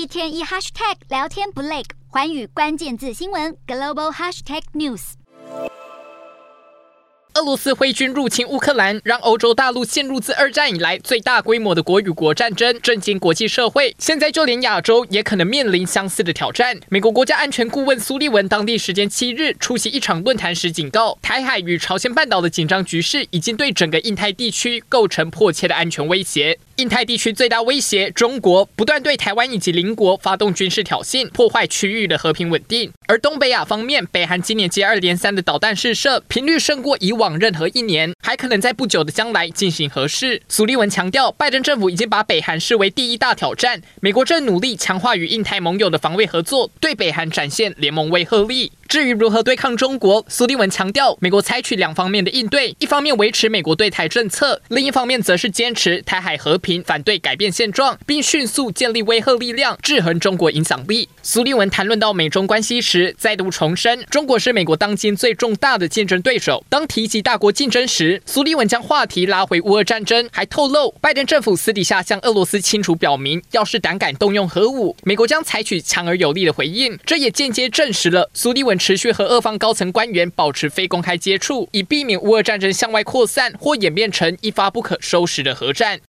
一天一 hashtag 聊天不累，环宇关键字新闻 global hashtag news。俄罗斯挥军入侵乌克兰，让欧洲大陆陷入自二战以来最大规模的国与国战争，震惊国际社会。现在就连亚洲也可能面临相似的挑战。美国国家安全顾问苏利文当地时间七日出席一场论坛时警告，台海与朝鲜半岛的紧张局势已经对整个印太地区构成迫切的安全威胁。印太地区最大威胁中国不断对台湾以及邻国发动军事挑衅，破坏区域的和平稳定。而东北亚方面，北韩今年接二连三的导弹试射频率胜过以往任何一年，还可能在不久的将来进行核试。苏利文强调，拜登政府已经把北韩视为第一大挑战，美国正努力强化与印太盟友的防卫合作，对北韩展现联盟威慑力。至于如何对抗中国，苏利文强调，美国采取两方面的应对：一方面维持美国对台政策，另一方面则是坚持台海和平，反对改变现状，并迅速建立威慑力量，制衡中国影响力。苏利文谈论到美中关系时，再度重申，中国是美国当今最重大的竞争对手。当提及大国竞争时，苏利文将话题拉回乌俄战争，还透露，拜登政府私底下向俄罗斯清楚表明，要是胆敢动用核武，美国将采取强而有力的回应。这也间接证实了苏利文。持续和俄方高层官员保持非公开接触，以避免乌俄战争向外扩散或演变成一发不可收拾的核战。